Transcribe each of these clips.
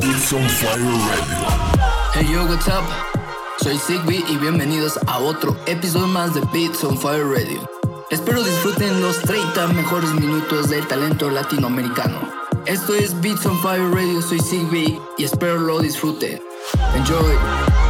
Beats on Fire Radio. Hey yo, what's up? Soy Sigby y bienvenidos a otro episodio más de Beats on Fire Radio. Espero disfruten los 30 mejores minutos del talento latinoamericano. Esto es Beats on Fire Radio, soy Sigby y espero lo disfruten. Enjoy.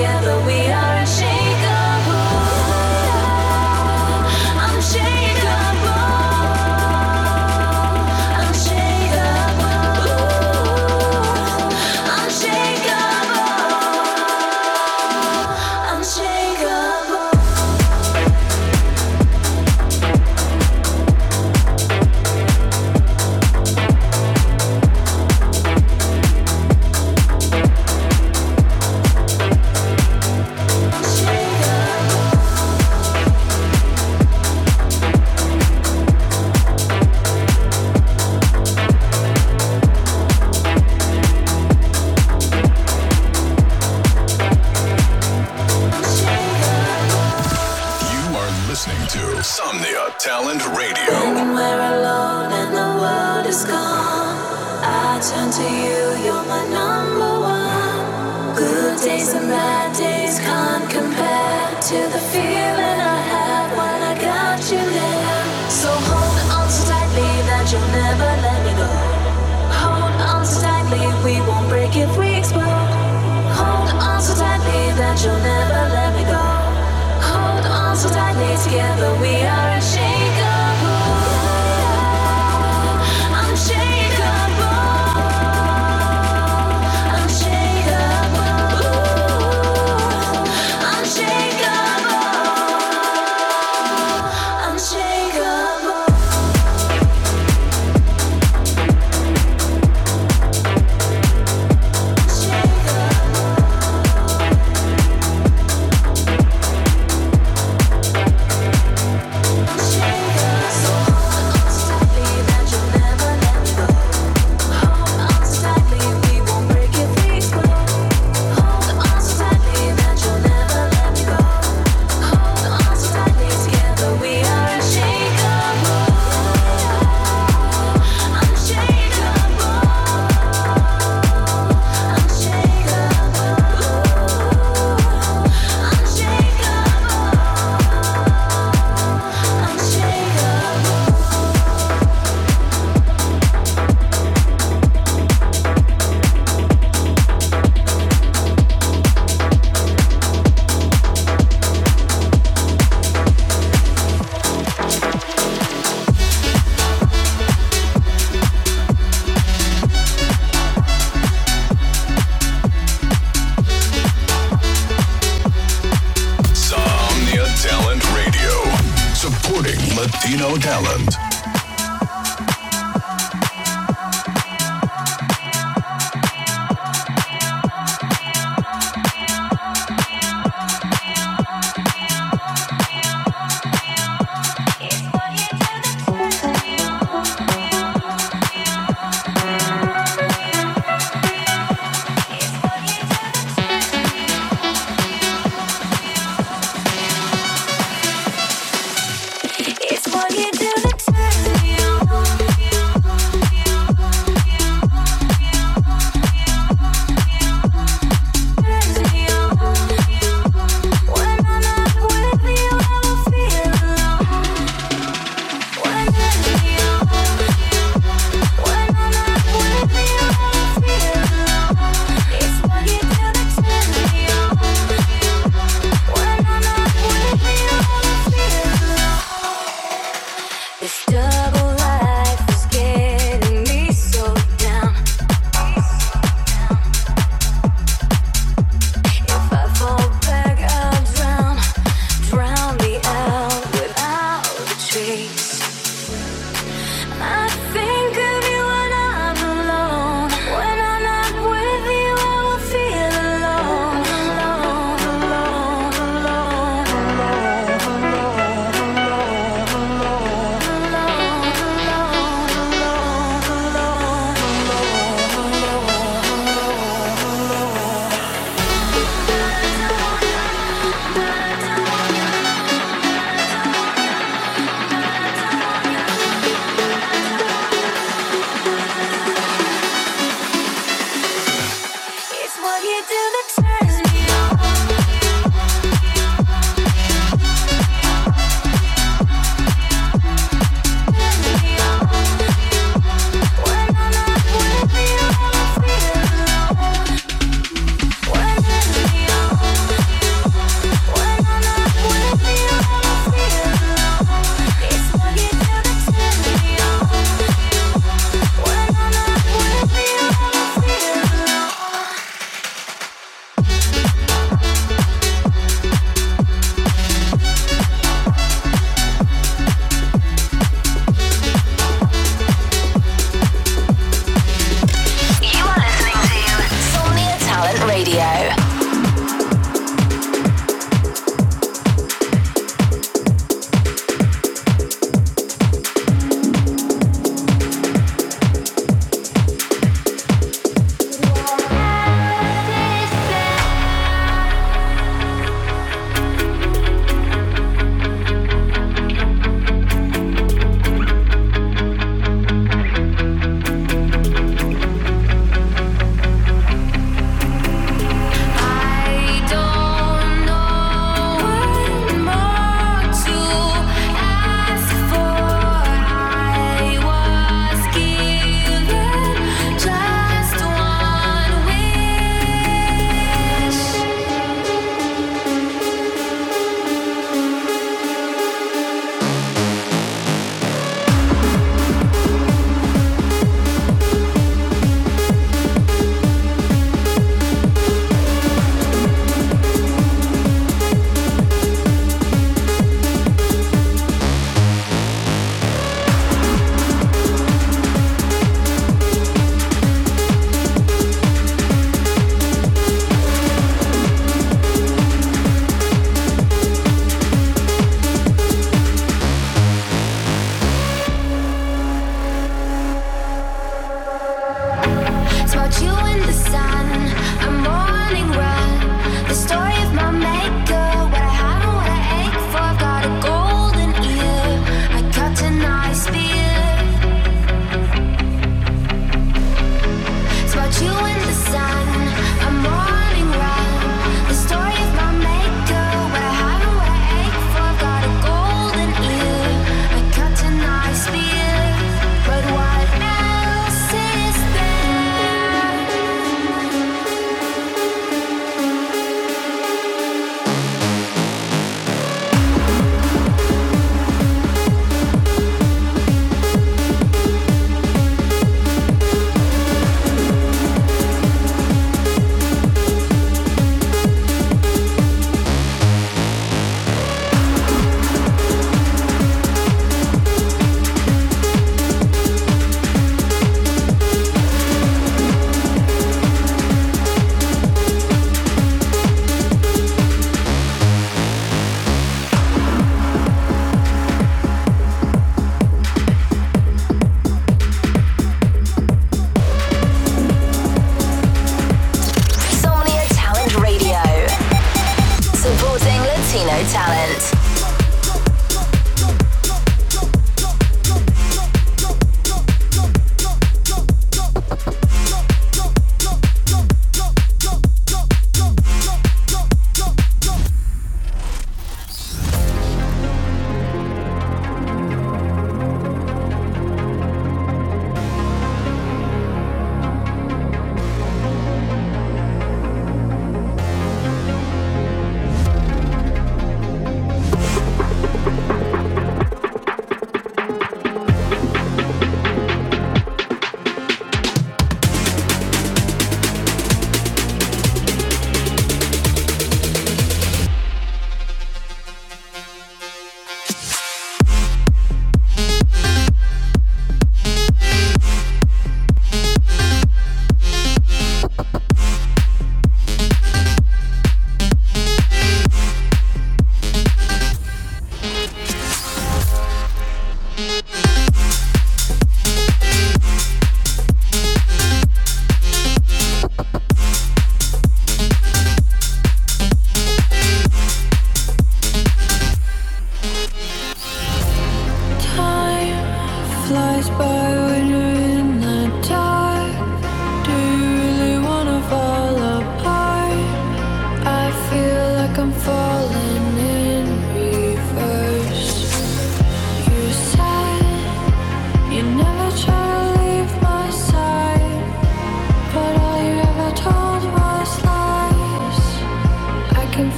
Together we are When we're alone and the world is gone, I turn to you, you're my number one. Good days and bad days can't compare to the feeling I have when I got you there. So hold on so tightly that you'll never let me go. Hold on so tightly, we won't break if we explode. Hold on so tightly that you'll never Latino talent.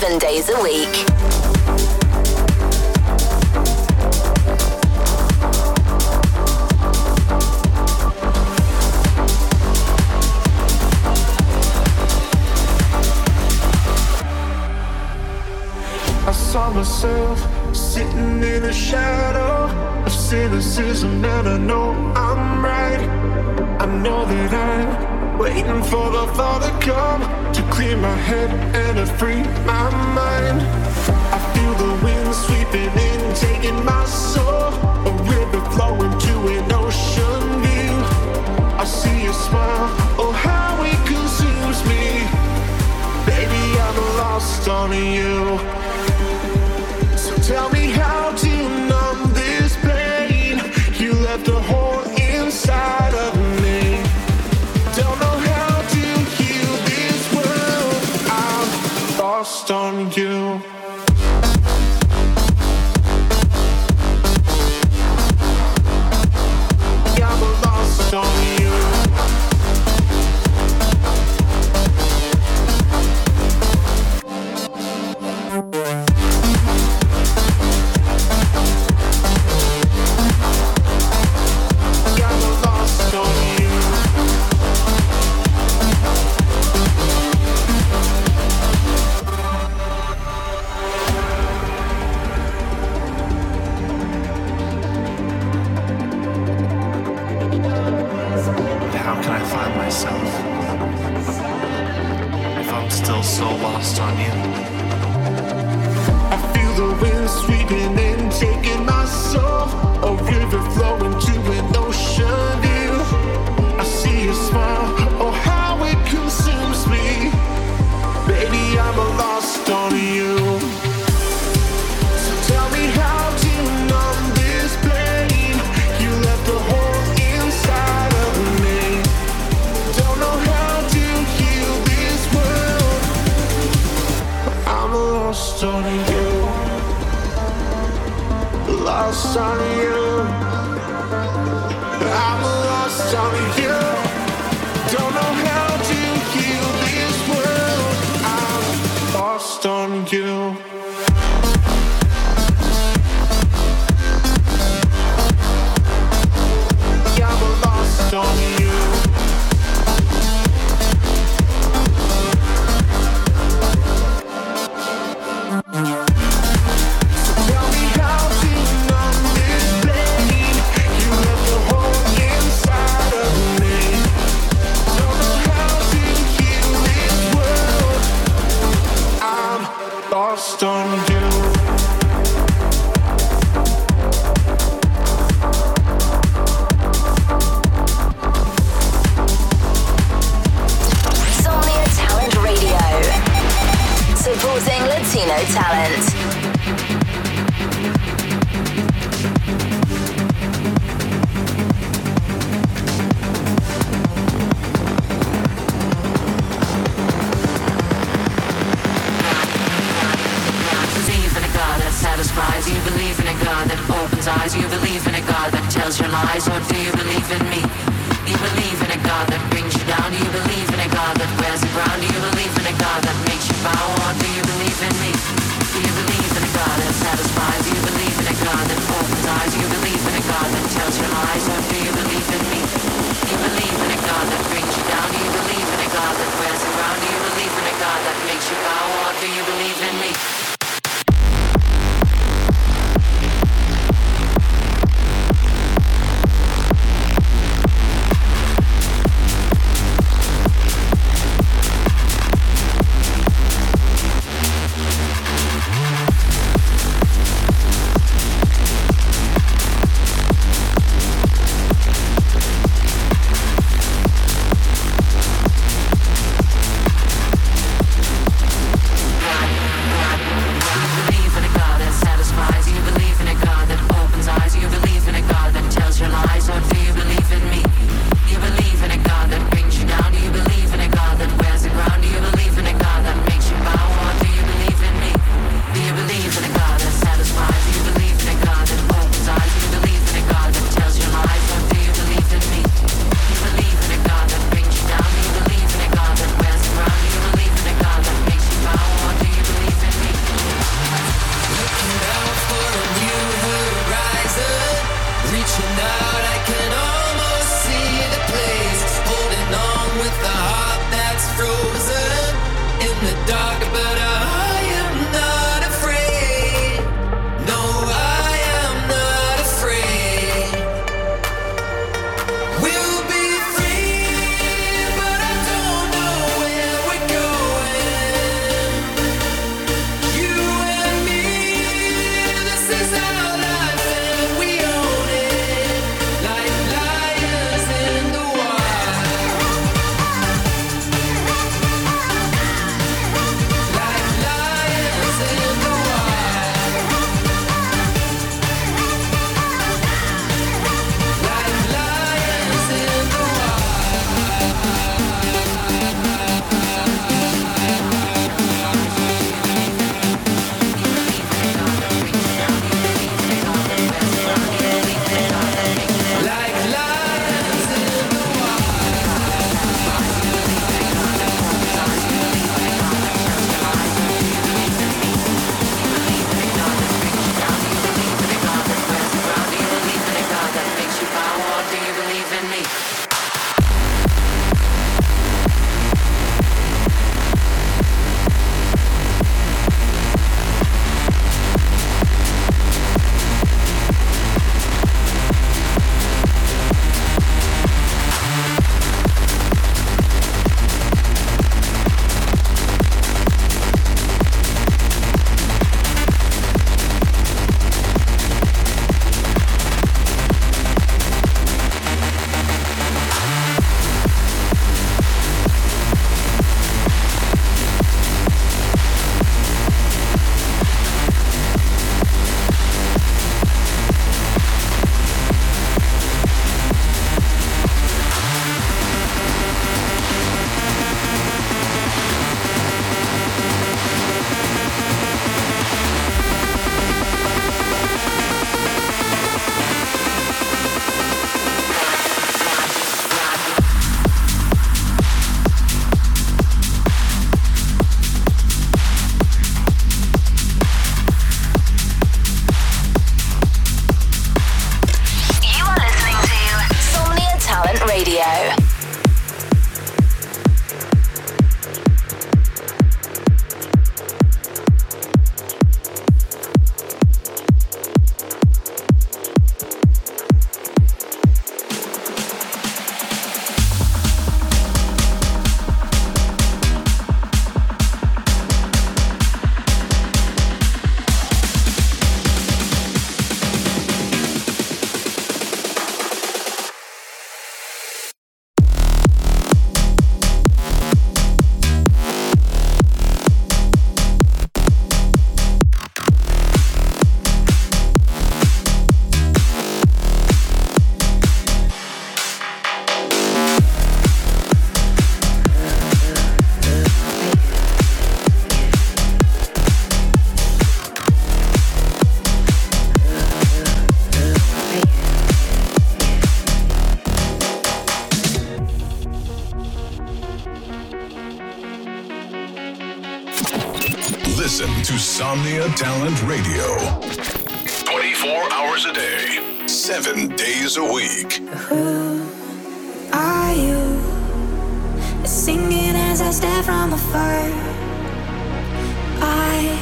seven days a week. I saw myself sitting in the shadow of cynicism, and I know I'm right. I know that I Waiting for the thought to come to clear my head and to free my mind. I feel the wind sweeping in, taking my soul. A river flowing to an ocean view. I see your smile, oh how it consumes me. Baby, I'm lost on you. So tell me how to. Listen to Somnia Talent Radio. 24 hours a day, 7 days a week. Are you singing as I stare from afar? I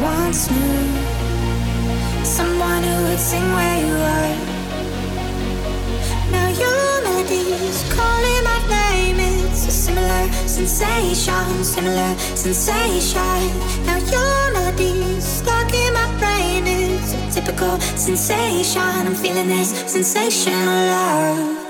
once knew someone who would sing where you are. Now your melody's calling my name. It's a similar sensation, similar sensation. Now your stuck in my brain. It's a typical sensation. I'm feeling this sensational love.